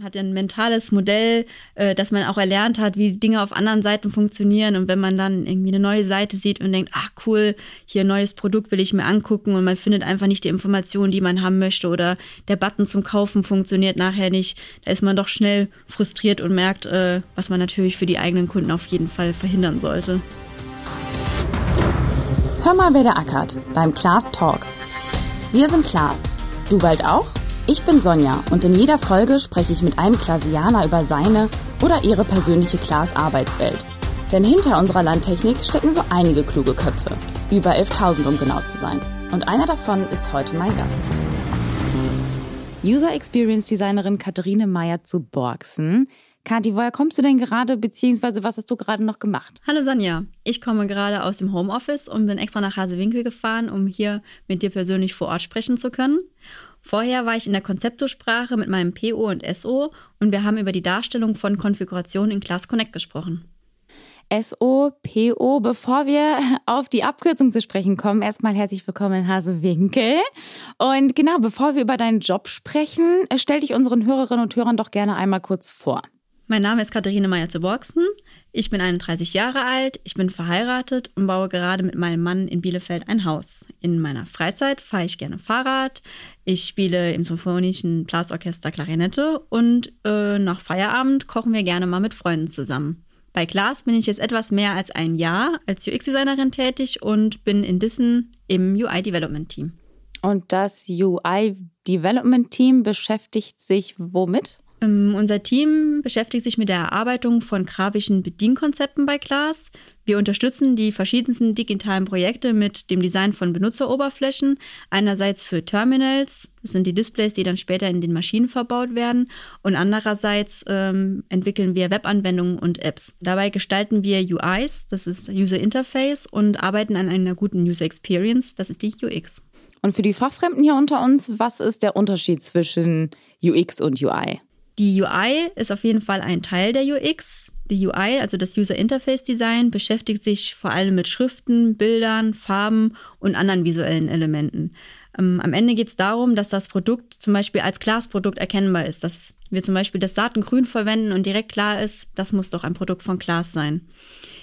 Man hat ja ein mentales Modell, äh, dass man auch erlernt hat, wie Dinge auf anderen Seiten funktionieren. Und wenn man dann irgendwie eine neue Seite sieht und denkt, ach cool, hier ein neues Produkt will ich mir angucken und man findet einfach nicht die Informationen, die man haben möchte oder der Button zum Kaufen funktioniert nachher nicht, da ist man doch schnell frustriert und merkt, äh, was man natürlich für die eigenen Kunden auf jeden Fall verhindern sollte. Hör mal, wer der ackert beim Class Talk. Wir sind Klaas. Du bald auch? Ich bin Sonja und in jeder Folge spreche ich mit einem Klasianer über seine oder ihre persönliche Klaas-Arbeitswelt. Denn hinter unserer Landtechnik stecken so einige kluge Köpfe. Über 11.000 um genau zu sein. Und einer davon ist heute mein Gast. User Experience Designerin Katharine Meyer zu Borgsen. Kathi, woher kommst du denn gerade, beziehungsweise was hast du gerade noch gemacht? Hallo Sonja, ich komme gerade aus dem Homeoffice und bin extra nach Hasewinkel gefahren, um hier mit dir persönlich vor Ort sprechen zu können. Vorher war ich in der Konzeptosprache mit meinem PO und SO und wir haben über die Darstellung von Konfigurationen in Class Connect gesprochen. SO, PO. Bevor wir auf die Abkürzung zu sprechen kommen, erstmal herzlich willkommen in Hasewinkel. Und genau, bevor wir über deinen Job sprechen, stell dich unseren Hörerinnen und Hörern doch gerne einmal kurz vor. Mein Name ist Katharine Meyer zu Borgsen. Ich bin 31 Jahre alt, ich bin verheiratet und baue gerade mit meinem Mann in Bielefeld ein Haus. In meiner Freizeit fahre ich gerne Fahrrad, ich spiele im Symphonischen Blasorchester Klarinette und äh, nach Feierabend kochen wir gerne mal mit Freunden zusammen. Bei Klaas bin ich jetzt etwas mehr als ein Jahr als UX-Designerin tätig und bin in Dissen im UI-Development-Team. Und das UI-Development-Team beschäftigt sich womit? Ähm, unser Team beschäftigt sich mit der Erarbeitung von grafischen Bedienkonzepten bei Class. Wir unterstützen die verschiedensten digitalen Projekte mit dem Design von Benutzeroberflächen. Einerseits für Terminals, das sind die Displays, die dann später in den Maschinen verbaut werden. Und andererseits ähm, entwickeln wir Webanwendungen und Apps. Dabei gestalten wir UIs, das ist User Interface, und arbeiten an einer guten User Experience, das ist die UX. Und für die Fachfremden hier unter uns, was ist der Unterschied zwischen UX und UI? Die UI ist auf jeden Fall ein Teil der UX. Die UI, also das User Interface Design, beschäftigt sich vor allem mit Schriften, Bildern, Farben und anderen visuellen Elementen. Ähm, am Ende geht es darum, dass das Produkt zum Beispiel als Glasprodukt erkennbar ist, dass wir zum Beispiel das Datengrün verwenden und direkt klar ist, das muss doch ein Produkt von Glas sein.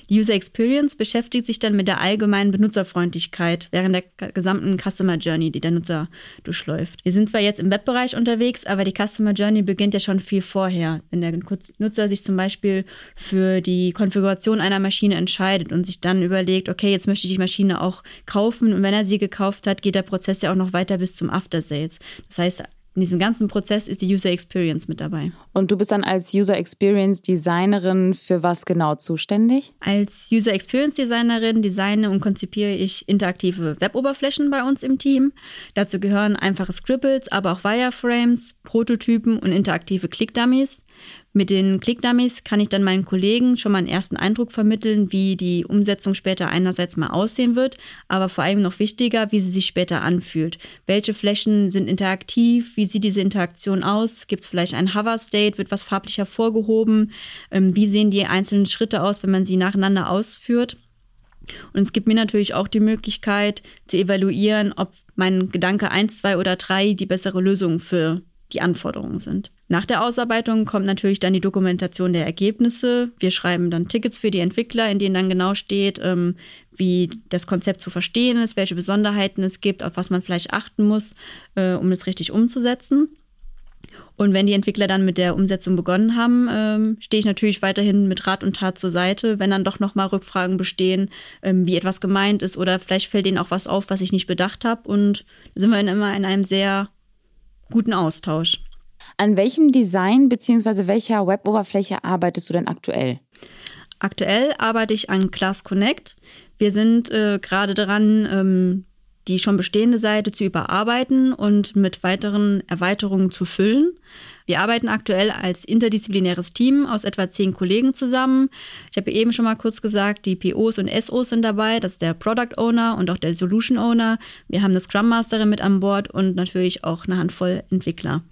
Die User Experience beschäftigt sich dann mit der allgemeinen Benutzerfreundlichkeit während der gesamten Customer Journey, die der Nutzer durchläuft. Wir sind zwar jetzt im Webbereich unterwegs, aber die Customer Journey beginnt ja schon viel vorher. Wenn der Nutzer sich zum Beispiel für die Konfiguration einer Maschine entscheidet und sich dann überlegt, okay, jetzt möchte ich die Maschine auch kaufen und wenn er sie gekauft hat, geht der Prozess ja auch noch weiter bis zum After Sales. Das heißt, in diesem ganzen Prozess ist die User Experience mit dabei. Und du bist dann als User Experience Designerin für was genau zuständig? Als User Experience Designerin designe und konzipiere ich interaktive Weboberflächen bei uns im Team. Dazu gehören einfache Scribbles, aber auch Wireframes, Prototypen und interaktive Click-Dummies. Mit den Click-Dummies kann ich dann meinen Kollegen schon mal einen ersten Eindruck vermitteln, wie die Umsetzung später einerseits mal aussehen wird, aber vor allem noch wichtiger, wie sie sich später anfühlt. Welche Flächen sind interaktiv? Wie sieht diese Interaktion aus? Gibt es vielleicht ein Hover-State? Wird was farblich hervorgehoben? Ähm, wie sehen die einzelnen Schritte aus, wenn man sie nacheinander ausführt? Und es gibt mir natürlich auch die Möglichkeit zu evaluieren, ob mein Gedanke 1, 2 oder 3 die bessere Lösung für die Anforderungen sind. Nach der Ausarbeitung kommt natürlich dann die Dokumentation der Ergebnisse. Wir schreiben dann Tickets für die Entwickler, in denen dann genau steht, ähm, wie das Konzept zu verstehen ist, welche Besonderheiten es gibt, auf was man vielleicht achten muss, äh, um es richtig umzusetzen. Und wenn die Entwickler dann mit der Umsetzung begonnen haben, ähm, stehe ich natürlich weiterhin mit Rat und Tat zur Seite, wenn dann doch nochmal Rückfragen bestehen, ähm, wie etwas gemeint ist oder vielleicht fällt ihnen auch was auf, was ich nicht bedacht habe. Und sind wir immer in einem sehr guten Austausch. An welchem Design bzw. welcher Web-Oberfläche arbeitest du denn aktuell? Aktuell arbeite ich an Class Connect. Wir sind äh, gerade dran, ähm, die schon bestehende Seite zu überarbeiten und mit weiteren Erweiterungen zu füllen. Wir arbeiten aktuell als interdisziplinäres Team aus etwa zehn Kollegen zusammen. Ich habe eben schon mal kurz gesagt, die POs und SOs sind dabei. Das ist der Product Owner und auch der Solution Owner. Wir haben eine Scrum Masterin mit an Bord und natürlich auch eine Handvoll Entwickler.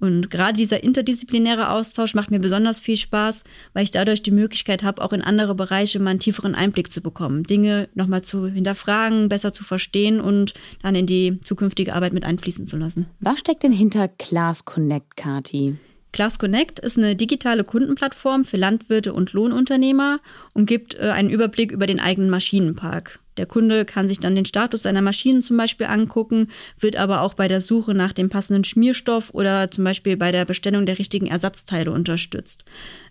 Und gerade dieser interdisziplinäre Austausch macht mir besonders viel Spaß, weil ich dadurch die Möglichkeit habe, auch in andere Bereiche mal einen tieferen Einblick zu bekommen, Dinge nochmal zu hinterfragen, besser zu verstehen und dann in die zukünftige Arbeit mit einfließen zu lassen. Was steckt denn hinter Class Connect, Kati? Class Connect ist eine digitale Kundenplattform für Landwirte und Lohnunternehmer und gibt äh, einen Überblick über den eigenen Maschinenpark. Der Kunde kann sich dann den Status seiner Maschinen zum Beispiel angucken, wird aber auch bei der Suche nach dem passenden Schmierstoff oder zum Beispiel bei der Bestellung der richtigen Ersatzteile unterstützt.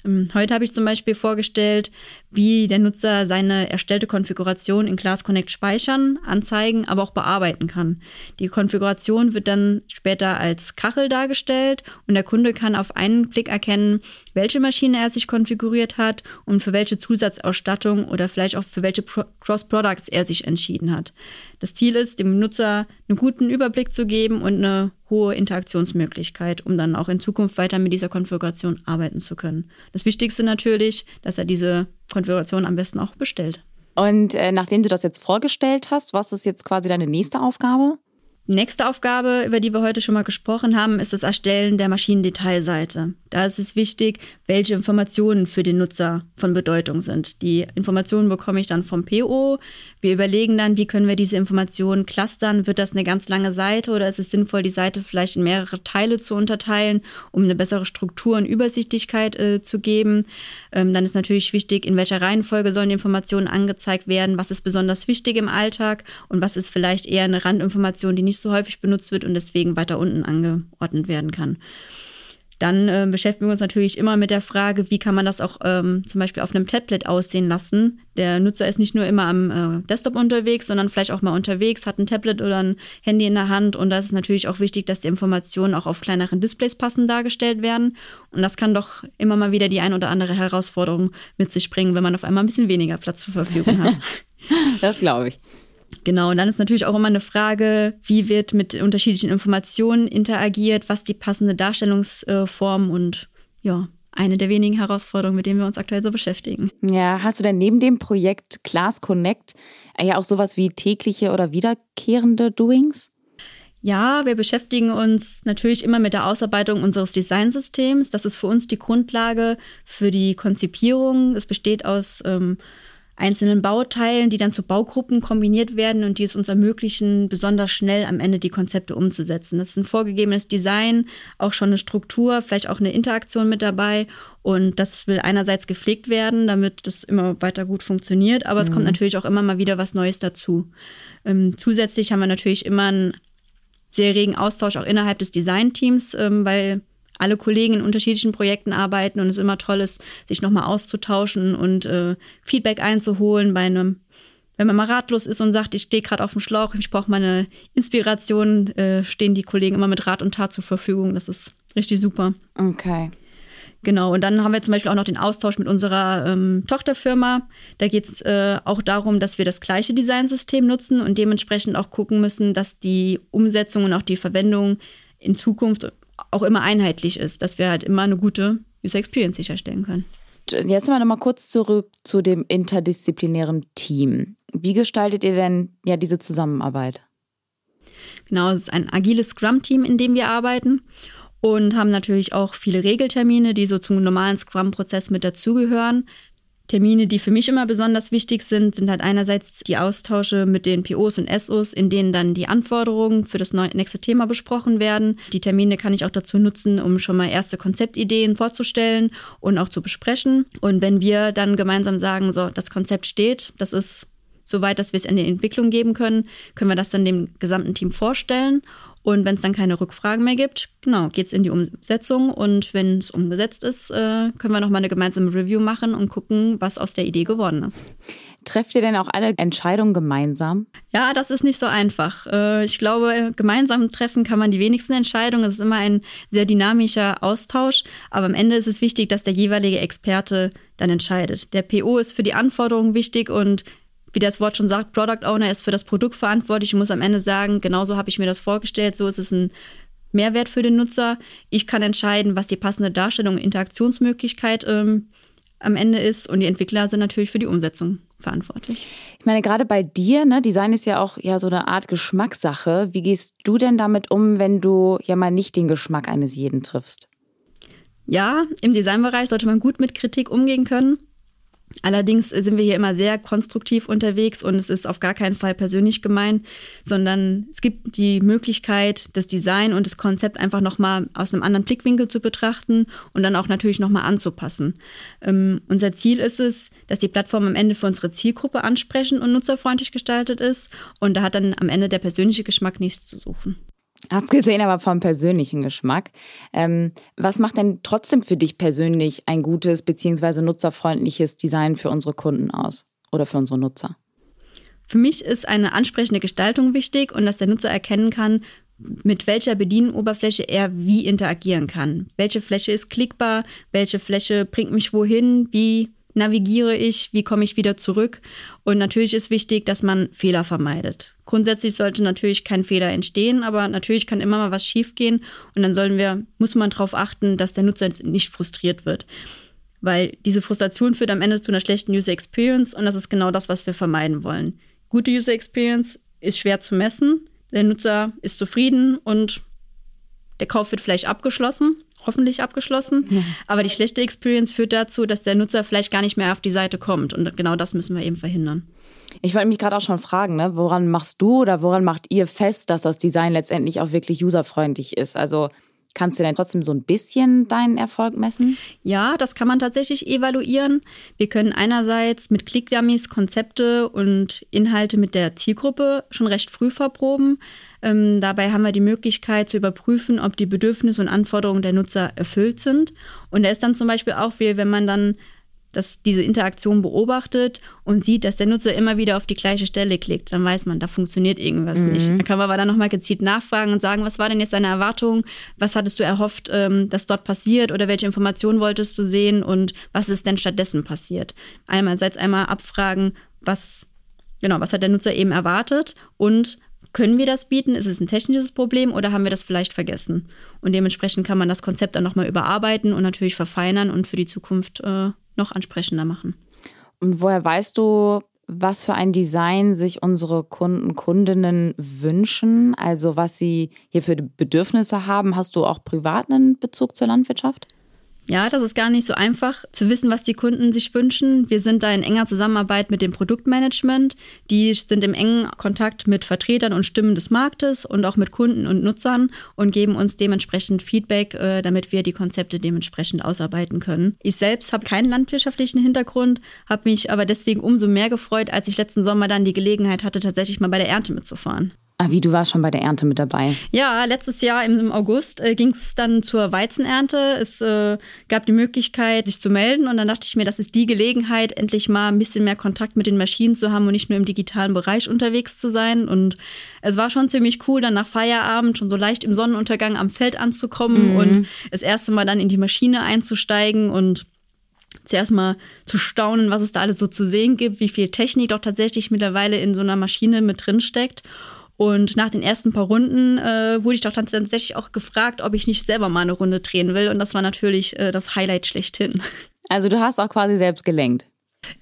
Ähm, heute habe ich zum Beispiel vorgestellt, wie der Nutzer seine erstellte Konfiguration in Class Connect speichern, anzeigen, aber auch bearbeiten kann. Die Konfiguration wird dann später als Kachel dargestellt und der Kunde kann auf einen Blick erkennen, welche Maschine er sich konfiguriert hat und für welche Zusatzausstattung oder vielleicht auch für welche Cross-Products er sich entschieden hat. Das Ziel ist, dem Nutzer einen guten Überblick zu geben und eine hohe Interaktionsmöglichkeit, um dann auch in Zukunft weiter mit dieser Konfiguration arbeiten zu können. Das Wichtigste natürlich, dass er diese Konfiguration am besten auch bestellt. Und äh, nachdem du das jetzt vorgestellt hast, was ist jetzt quasi deine nächste Aufgabe? Nächste Aufgabe, über die wir heute schon mal gesprochen haben, ist das Erstellen der Maschinendetailseite. Da ist es wichtig, welche Informationen für den Nutzer von Bedeutung sind. Die Informationen bekomme ich dann vom PO. Wir überlegen dann, wie können wir diese Informationen clustern. Wird das eine ganz lange Seite oder ist es sinnvoll, die Seite vielleicht in mehrere Teile zu unterteilen, um eine bessere Struktur und Übersichtlichkeit äh, zu geben? Ähm, dann ist natürlich wichtig, in welcher Reihenfolge sollen die Informationen angezeigt werden? Was ist besonders wichtig im Alltag und was ist vielleicht eher eine Randinformation, die nicht so häufig benutzt wird und deswegen weiter unten angeordnet werden kann. Dann äh, beschäftigen wir uns natürlich immer mit der Frage, wie kann man das auch ähm, zum Beispiel auf einem Tablet aussehen lassen. Der Nutzer ist nicht nur immer am äh, Desktop unterwegs, sondern vielleicht auch mal unterwegs, hat ein Tablet oder ein Handy in der Hand. Und da ist es natürlich auch wichtig, dass die Informationen auch auf kleineren Displays passend dargestellt werden. Und das kann doch immer mal wieder die ein oder andere Herausforderung mit sich bringen, wenn man auf einmal ein bisschen weniger Platz zur Verfügung hat. das glaube ich. Genau, und dann ist natürlich auch immer eine Frage, wie wird mit unterschiedlichen Informationen interagiert, was die passende Darstellungsform und ja, eine der wenigen Herausforderungen, mit denen wir uns aktuell so beschäftigen. Ja, hast du denn neben dem Projekt Class Connect ja auch sowas wie tägliche oder wiederkehrende Doings? Ja, wir beschäftigen uns natürlich immer mit der Ausarbeitung unseres Designsystems. Das ist für uns die Grundlage für die Konzipierung. Es besteht aus ähm, einzelnen Bauteilen, die dann zu Baugruppen kombiniert werden und die es uns ermöglichen, besonders schnell am Ende die Konzepte umzusetzen. Das ist ein vorgegebenes Design, auch schon eine Struktur, vielleicht auch eine Interaktion mit dabei. Und das will einerseits gepflegt werden, damit das immer weiter gut funktioniert, aber mhm. es kommt mhm. natürlich auch immer mal wieder was Neues dazu. Ähm, zusätzlich haben wir natürlich immer einen sehr regen Austausch auch innerhalb des Designteams, ähm, weil alle Kollegen in unterschiedlichen Projekten arbeiten und es immer toll ist, sich nochmal auszutauschen und äh, Feedback einzuholen bei einem wenn man mal ratlos ist und sagt, ich stehe gerade auf dem Schlauch, ich brauche meine Inspiration, äh, stehen die Kollegen immer mit Rat und Tat zur Verfügung. Das ist richtig super. Okay. Genau, und dann haben wir zum Beispiel auch noch den Austausch mit unserer ähm, Tochterfirma. Da geht es äh, auch darum, dass wir das gleiche Designsystem nutzen und dementsprechend auch gucken müssen, dass die Umsetzung und auch die Verwendung in Zukunft auch immer einheitlich ist, dass wir halt immer eine gute User Experience sicherstellen können. Jetzt mal noch mal kurz zurück zu dem interdisziplinären Team. Wie gestaltet ihr denn ja diese Zusammenarbeit? Genau, es ist ein agiles Scrum-Team, in dem wir arbeiten und haben natürlich auch viele Regeltermine, die so zum normalen Scrum-Prozess mit dazugehören. Termine, die für mich immer besonders wichtig sind, sind halt einerseits die Austausche mit den POs und SOs, in denen dann die Anforderungen für das nächste Thema besprochen werden. Die Termine kann ich auch dazu nutzen, um schon mal erste Konzeptideen vorzustellen und auch zu besprechen. Und wenn wir dann gemeinsam sagen, so, das Konzept steht, das ist soweit, dass wir es in die Entwicklung geben können, können wir das dann dem gesamten Team vorstellen und wenn es dann keine Rückfragen mehr gibt, genau, geht es in die Umsetzung. Und wenn es umgesetzt ist, äh, können wir nochmal eine gemeinsame Review machen und gucken, was aus der Idee geworden ist. Trefft ihr denn auch alle Entscheidungen gemeinsam? Ja, das ist nicht so einfach. Äh, ich glaube, gemeinsam treffen kann man die wenigsten Entscheidungen. Es ist immer ein sehr dynamischer Austausch. Aber am Ende ist es wichtig, dass der jeweilige Experte dann entscheidet. Der PO ist für die Anforderungen wichtig und wie das Wort schon sagt, Product Owner ist für das Produkt verantwortlich und muss am Ende sagen, genauso habe ich mir das vorgestellt, so ist es ein Mehrwert für den Nutzer. Ich kann entscheiden, was die passende Darstellung und Interaktionsmöglichkeit ähm, am Ende ist und die Entwickler sind natürlich für die Umsetzung verantwortlich. Ich meine, gerade bei dir, ne, Design ist ja auch ja so eine Art Geschmackssache. Wie gehst du denn damit um, wenn du ja mal nicht den Geschmack eines jeden triffst? Ja, im Designbereich sollte man gut mit Kritik umgehen können. Allerdings sind wir hier immer sehr konstruktiv unterwegs und es ist auf gar keinen Fall persönlich gemein, sondern es gibt die Möglichkeit, das Design und das Konzept einfach nochmal aus einem anderen Blickwinkel zu betrachten und dann auch natürlich nochmal anzupassen. Ähm, unser Ziel ist es, dass die Plattform am Ende für unsere Zielgruppe ansprechend und nutzerfreundlich gestaltet ist und da hat dann am Ende der persönliche Geschmack nichts zu suchen. Abgesehen aber vom persönlichen Geschmack, ähm, was macht denn trotzdem für dich persönlich ein gutes bzw. nutzerfreundliches Design für unsere Kunden aus oder für unsere Nutzer? Für mich ist eine ansprechende Gestaltung wichtig und dass der Nutzer erkennen kann, mit welcher Bedienoberfläche er wie interagieren kann. Welche Fläche ist klickbar, welche Fläche bringt mich wohin, wie navigiere ich, wie komme ich wieder zurück. Und natürlich ist wichtig, dass man Fehler vermeidet. Grundsätzlich sollte natürlich kein Fehler entstehen, aber natürlich kann immer mal was schiefgehen und dann sollen wir, muss man darauf achten, dass der Nutzer nicht frustriert wird. Weil diese Frustration führt am Ende zu einer schlechten User Experience und das ist genau das, was wir vermeiden wollen. Gute User Experience ist schwer zu messen. Der Nutzer ist zufrieden und der Kauf wird vielleicht abgeschlossen hoffentlich abgeschlossen. Ja. Aber die schlechte Experience führt dazu, dass der Nutzer vielleicht gar nicht mehr auf die Seite kommt. Und genau das müssen wir eben verhindern. Ich wollte mich gerade auch schon fragen, ne? woran machst du oder woran macht ihr fest, dass das Design letztendlich auch wirklich userfreundlich ist? Also Kannst du denn trotzdem so ein bisschen deinen Erfolg messen? Ja, das kann man tatsächlich evaluieren. Wir können einerseits mit Clickdummies Konzepte und Inhalte mit der Zielgruppe schon recht früh verproben. Ähm, dabei haben wir die Möglichkeit zu überprüfen, ob die Bedürfnisse und Anforderungen der Nutzer erfüllt sind. Und da ist dann zum Beispiel auch so, wenn man dann dass diese Interaktion beobachtet und sieht, dass der Nutzer immer wieder auf die gleiche Stelle klickt, dann weiß man, da funktioniert irgendwas mhm. nicht. Dann kann man aber dann nochmal gezielt nachfragen und sagen, was war denn jetzt deine Erwartung? Was hattest du erhofft, ähm, dass dort passiert oder welche Informationen wolltest du sehen und was ist denn stattdessen passiert? Einerseits einmal abfragen, was, genau, was hat der Nutzer eben erwartet und können wir das bieten? Ist es ein technisches Problem oder haben wir das vielleicht vergessen? Und dementsprechend kann man das Konzept dann nochmal überarbeiten und natürlich verfeinern und für die Zukunft äh, noch ansprechender machen. Und woher weißt du, was für ein Design sich unsere Kunden, Kundinnen wünschen? Also was sie hier für Bedürfnisse haben? Hast du auch privat einen Bezug zur Landwirtschaft? Ja, das ist gar nicht so einfach zu wissen, was die Kunden sich wünschen. Wir sind da in enger Zusammenarbeit mit dem Produktmanagement. Die sind im engen Kontakt mit Vertretern und Stimmen des Marktes und auch mit Kunden und Nutzern und geben uns dementsprechend Feedback, äh, damit wir die Konzepte dementsprechend ausarbeiten können. Ich selbst habe keinen landwirtschaftlichen Hintergrund, habe mich aber deswegen umso mehr gefreut, als ich letzten Sommer dann die Gelegenheit hatte, tatsächlich mal bei der Ernte mitzufahren. Ah, wie, du warst schon bei der Ernte mit dabei? Ja, letztes Jahr im, August äh, ging es dann zur Weizenernte. Es äh, gab die Möglichkeit, sich zu melden und dann dachte ich mir, das ist die Gelegenheit, endlich mal ein bisschen mehr Kontakt mit den Maschinen zu haben und nicht nur im digitalen Bereich unterwegs zu sein. Und es war schon ziemlich cool, dann nach Feierabend schon so leicht im Sonnenuntergang am Feld anzukommen mhm. und das erste Mal dann in die Maschine einzusteigen und zuerst mal zu staunen, was es da alles so zu sehen gibt, wie viel Technik doch tatsächlich mittlerweile in so einer Maschine mit drin steckt. Und nach den ersten paar Runden äh, wurde ich doch dann tatsächlich auch gefragt, ob ich nicht selber mal eine Runde drehen will. Und das war natürlich äh, das Highlight schlechthin. Also du hast auch quasi selbst gelenkt.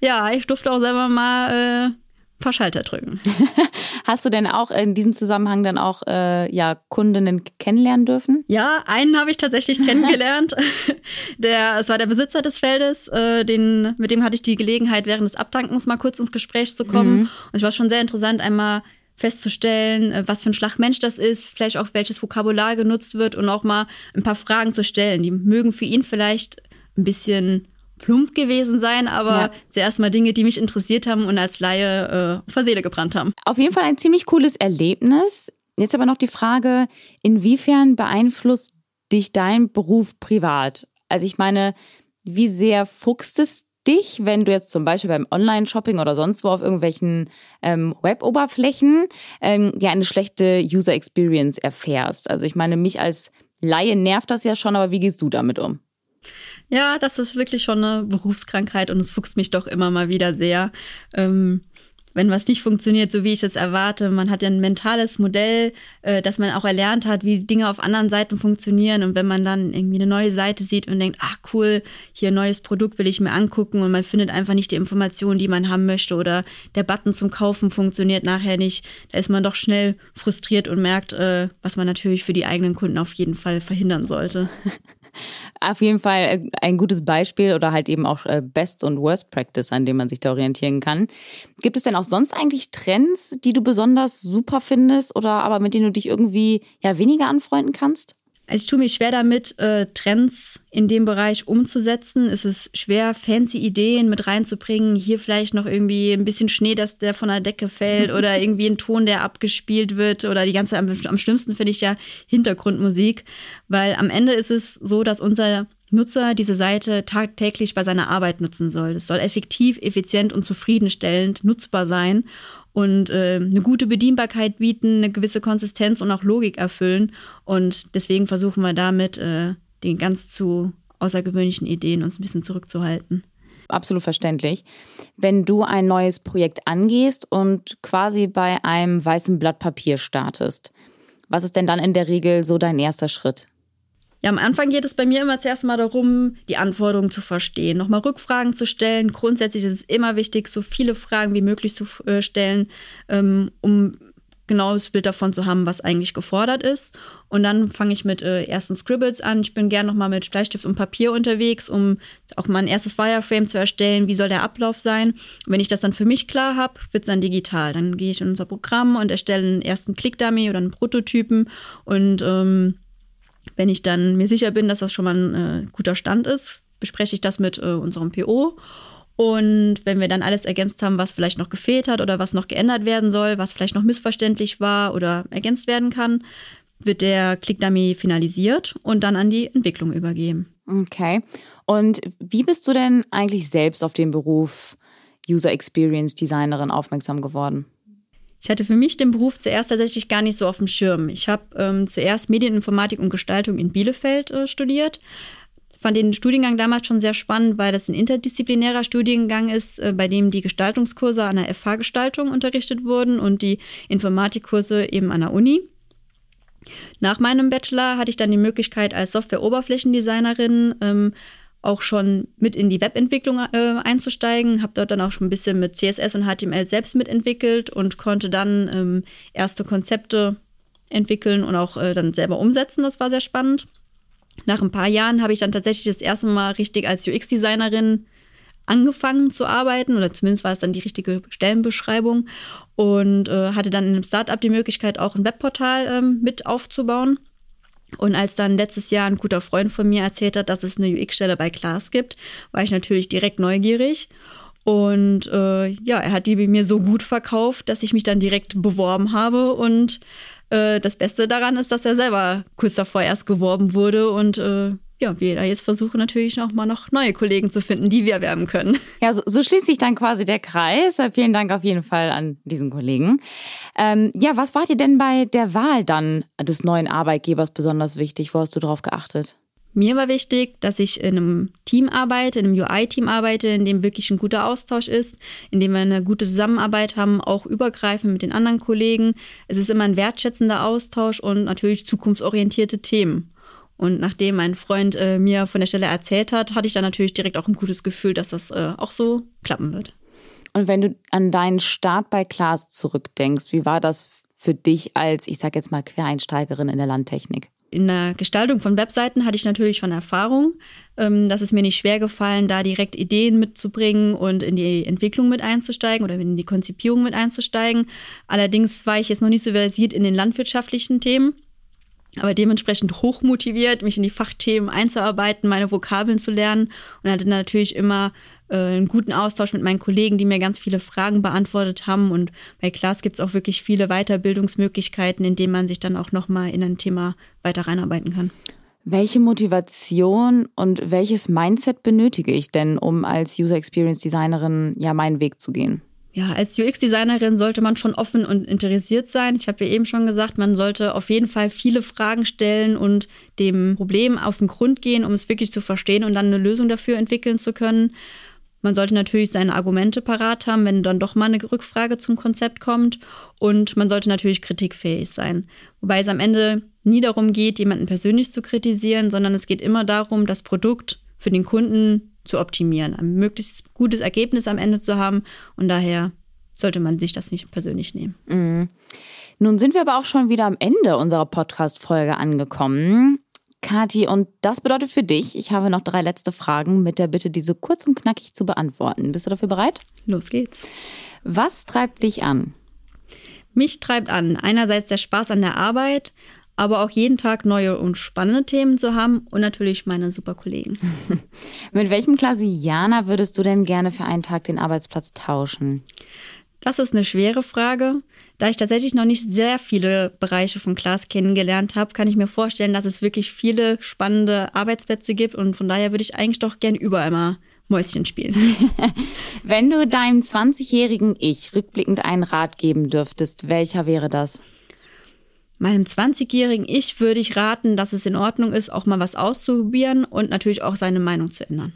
Ja, ich durfte auch selber mal äh, ein paar Schalter drücken. Hast du denn auch in diesem Zusammenhang dann auch äh, ja, Kundinnen kennenlernen dürfen? Ja, einen habe ich tatsächlich kennengelernt. der, es war der Besitzer des Feldes, äh, den, mit dem hatte ich die Gelegenheit, während des Abdankens mal kurz ins Gespräch zu kommen. Mhm. Und es war schon sehr interessant, einmal festzustellen, äh, was für ein Schlagmensch das ist, vielleicht auch welches Vokabular genutzt wird und auch mal ein paar Fragen zu stellen. Die mögen für ihn vielleicht ein bisschen plump gewesen sein, aber ja. zuerst mal Dinge, die mich interessiert haben und als Laie äh, vor Seele gebrannt haben. Auf jeden Fall ein ziemlich cooles Erlebnis. Jetzt aber noch die Frage, inwiefern beeinflusst dich dein Beruf privat? Also ich meine, wie sehr fuchst es dich, wenn du jetzt zum Beispiel beim Online-Shopping oder sonst wo auf irgendwelchen ähm, Web-Oberflächen ähm, ja eine schlechte User Experience erfährst? Also ich meine, mich als Laie nervt das ja schon, aber wie gehst du damit um? Ja, das ist wirklich schon eine Berufskrankheit und es fuchst mich doch immer mal wieder sehr. Ähm, wenn was nicht funktioniert, so wie ich es erwarte. Man hat ja ein mentales Modell, äh, dass man auch erlernt hat, wie Dinge auf anderen Seiten funktionieren. Und wenn man dann irgendwie eine neue Seite sieht und denkt, ach cool, hier ein neues Produkt will ich mir angucken und man findet einfach nicht die Informationen, die man haben möchte oder der Button zum Kaufen funktioniert nachher nicht, da ist man doch schnell frustriert und merkt, äh, was man natürlich für die eigenen Kunden auf jeden Fall verhindern sollte. Auf jeden Fall äh, ein gutes Beispiel oder halt eben auch äh, Best und Worst Practice, an dem man sich da orientieren kann. Gibt es denn auch sonst eigentlich Trends, die du besonders super findest oder aber mit denen du dich irgendwie ja weniger anfreunden kannst? Also ich tue mich schwer damit, äh, Trends in dem Bereich umzusetzen. Es ist schwer, fancy Ideen mit reinzubringen. Hier vielleicht noch irgendwie ein bisschen Schnee, dass der von der Decke fällt oder irgendwie ein Ton, der abgespielt wird oder die ganze, am, am schlimmsten finde ich ja Hintergrundmusik, weil am Ende ist es so, dass unser Nutzer diese Seite tagtäglich bei seiner Arbeit nutzen soll. Es soll effektiv, effizient und zufriedenstellend nutzbar sein und äh, eine gute Bedienbarkeit bieten, eine gewisse Konsistenz und auch Logik erfüllen. Und deswegen versuchen wir damit, äh, den ganz zu außergewöhnlichen Ideen uns ein bisschen zurückzuhalten. Absolut verständlich. Wenn du ein neues Projekt angehst und quasi bei einem weißen Blatt Papier startest, was ist denn dann in der Regel so dein erster Schritt? Ja, am Anfang geht es bei mir immer zuerst mal darum, die Anforderungen zu verstehen, nochmal Rückfragen zu stellen. Grundsätzlich ist es immer wichtig, so viele Fragen wie möglich zu äh, stellen, ähm, um genaues Bild davon zu haben, was eigentlich gefordert ist. Und dann fange ich mit äh, ersten Scribbles an. Ich bin gern nochmal mit Bleistift und Papier unterwegs, um auch mal ein erstes Wireframe zu erstellen. Wie soll der Ablauf sein? Und wenn ich das dann für mich klar habe, wird es dann digital. Dann gehe ich in unser Programm und erstelle einen ersten Click-Dummy oder einen Prototypen und ähm, wenn ich dann mir sicher bin, dass das schon mal ein äh, guter Stand ist, bespreche ich das mit äh, unserem PO. Und wenn wir dann alles ergänzt haben, was vielleicht noch gefehlt hat oder was noch geändert werden soll, was vielleicht noch missverständlich war oder ergänzt werden kann, wird der Clickdummy finalisiert und dann an die Entwicklung übergeben. Okay. Und wie bist du denn eigentlich selbst auf den Beruf User Experience Designerin aufmerksam geworden? Ich hatte für mich den Beruf zuerst tatsächlich gar nicht so auf dem Schirm. Ich habe ähm, zuerst Medieninformatik und Gestaltung in Bielefeld äh, studiert. Fand den Studiengang damals schon sehr spannend, weil das ein interdisziplinärer Studiengang ist, äh, bei dem die Gestaltungskurse an der FH Gestaltung unterrichtet wurden und die Informatikkurse eben an der Uni. Nach meinem Bachelor hatte ich dann die Möglichkeit, als Software-Oberflächendesignerin ähm, auch schon mit in die Webentwicklung äh, einzusteigen, habe dort dann auch schon ein bisschen mit CSS und HTML selbst mitentwickelt und konnte dann ähm, erste Konzepte entwickeln und auch äh, dann selber umsetzen. Das war sehr spannend. Nach ein paar Jahren habe ich dann tatsächlich das erste Mal richtig als UX-Designerin angefangen zu arbeiten oder zumindest war es dann die richtige Stellenbeschreibung und äh, hatte dann in einem Startup die Möglichkeit, auch ein Webportal ähm, mit aufzubauen. Und als dann letztes Jahr ein guter Freund von mir erzählt hat, dass es eine UX-Stelle bei Klaas gibt, war ich natürlich direkt neugierig. Und äh, ja, er hat die mir so gut verkauft, dass ich mich dann direkt beworben habe. Und äh, das Beste daran ist, dass er selber kurz davor erst geworben wurde und äh, ja, wir da jetzt versuchen natürlich noch mal noch neue Kollegen zu finden, die wir erwerben können. Ja, so, so schließt sich dann quasi der Kreis. Vielen Dank auf jeden Fall an diesen Kollegen. Ähm, ja, was war dir denn bei der Wahl dann des neuen Arbeitgebers besonders wichtig? Wo hast du darauf geachtet? Mir war wichtig, dass ich in einem Team arbeite, in einem UI-Team arbeite, in dem wirklich ein guter Austausch ist, in dem wir eine gute Zusammenarbeit haben, auch übergreifend mit den anderen Kollegen. Es ist immer ein wertschätzender Austausch und natürlich zukunftsorientierte Themen. Und nachdem mein Freund äh, mir von der Stelle erzählt hat, hatte ich dann natürlich direkt auch ein gutes Gefühl, dass das äh, auch so klappen wird. Und wenn du an deinen Start bei Klaas zurückdenkst, wie war das für dich als, ich sag jetzt mal, Quereinsteigerin in der Landtechnik? In der Gestaltung von Webseiten hatte ich natürlich schon Erfahrung. Ähm, das ist mir nicht schwer gefallen, da direkt Ideen mitzubringen und in die Entwicklung mit einzusteigen oder in die Konzipierung mit einzusteigen. Allerdings war ich jetzt noch nicht so versiert in den landwirtschaftlichen Themen aber dementsprechend hochmotiviert, mich in die Fachthemen einzuarbeiten, meine Vokabeln zu lernen und hatte natürlich immer äh, einen guten Austausch mit meinen Kollegen, die mir ganz viele Fragen beantwortet haben. Und bei Klaas gibt es auch wirklich viele Weiterbildungsmöglichkeiten, in denen man sich dann auch nochmal in ein Thema weiter reinarbeiten kann. Welche Motivation und welches Mindset benötige ich denn, um als User Experience Designerin ja meinen Weg zu gehen? Ja, als UX-Designerin sollte man schon offen und interessiert sein. Ich habe ja eben schon gesagt, man sollte auf jeden Fall viele Fragen stellen und dem Problem auf den Grund gehen, um es wirklich zu verstehen und dann eine Lösung dafür entwickeln zu können. Man sollte natürlich seine Argumente parat haben, wenn dann doch mal eine Rückfrage zum Konzept kommt. Und man sollte natürlich kritikfähig sein. Wobei es am Ende nie darum geht, jemanden persönlich zu kritisieren, sondern es geht immer darum, das Produkt für den Kunden zu optimieren, ein möglichst gutes Ergebnis am Ende zu haben. Und daher sollte man sich das nicht persönlich nehmen. Mhm. Nun sind wir aber auch schon wieder am Ende unserer Podcast-Folge angekommen. Kati, und das bedeutet für dich, ich habe noch drei letzte Fragen mit der Bitte, diese kurz und knackig zu beantworten. Bist du dafür bereit? Los geht's. Was treibt dich an? Mich treibt an einerseits der Spaß an der Arbeit, aber auch jeden Tag neue und spannende Themen zu haben und natürlich meine super Kollegen. mit welchem Klasianer würdest du denn gerne für einen Tag den Arbeitsplatz tauschen? Das ist eine schwere Frage. Da ich tatsächlich noch nicht sehr viele Bereiche von Klaas kennengelernt habe, kann ich mir vorstellen, dass es wirklich viele spannende Arbeitsplätze gibt und von daher würde ich eigentlich doch gerne überall mal Mäuschen spielen. Wenn du deinem 20-jährigen Ich rückblickend einen Rat geben dürftest, welcher wäre das? Meinem 20-jährigen Ich würde ich raten, dass es in Ordnung ist, auch mal was auszuprobieren und natürlich auch seine Meinung zu ändern.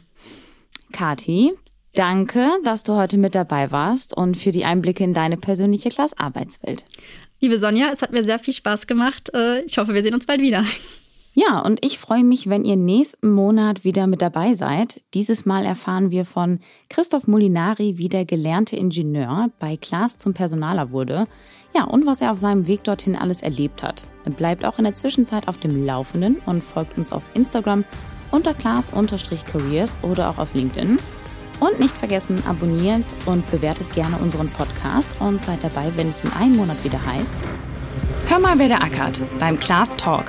Kathi, Danke, dass du heute mit dabei warst und für die Einblicke in deine persönliche Klassarbeitswelt. Liebe Sonja, es hat mir sehr viel Spaß gemacht. Äh, ich hoffe, wir sehen uns bald wieder. Ja, und ich freue mich, wenn ihr nächsten Monat wieder mit dabei seid. Dieses Mal erfahren wir von Christoph Molinari, wie der gelernte Ingenieur bei Klaas zum Personaler wurde. Ja, und was er auf seinem Weg dorthin alles erlebt hat. Bleibt auch in der Zwischenzeit auf dem Laufenden und folgt uns auf Instagram unter Klaas-Careers oder auch auf LinkedIn. Und nicht vergessen, abonniert und bewertet gerne unseren Podcast und seid dabei, wenn es in einem Monat wieder heißt. Hör mal, wer der ackert beim Class Talk.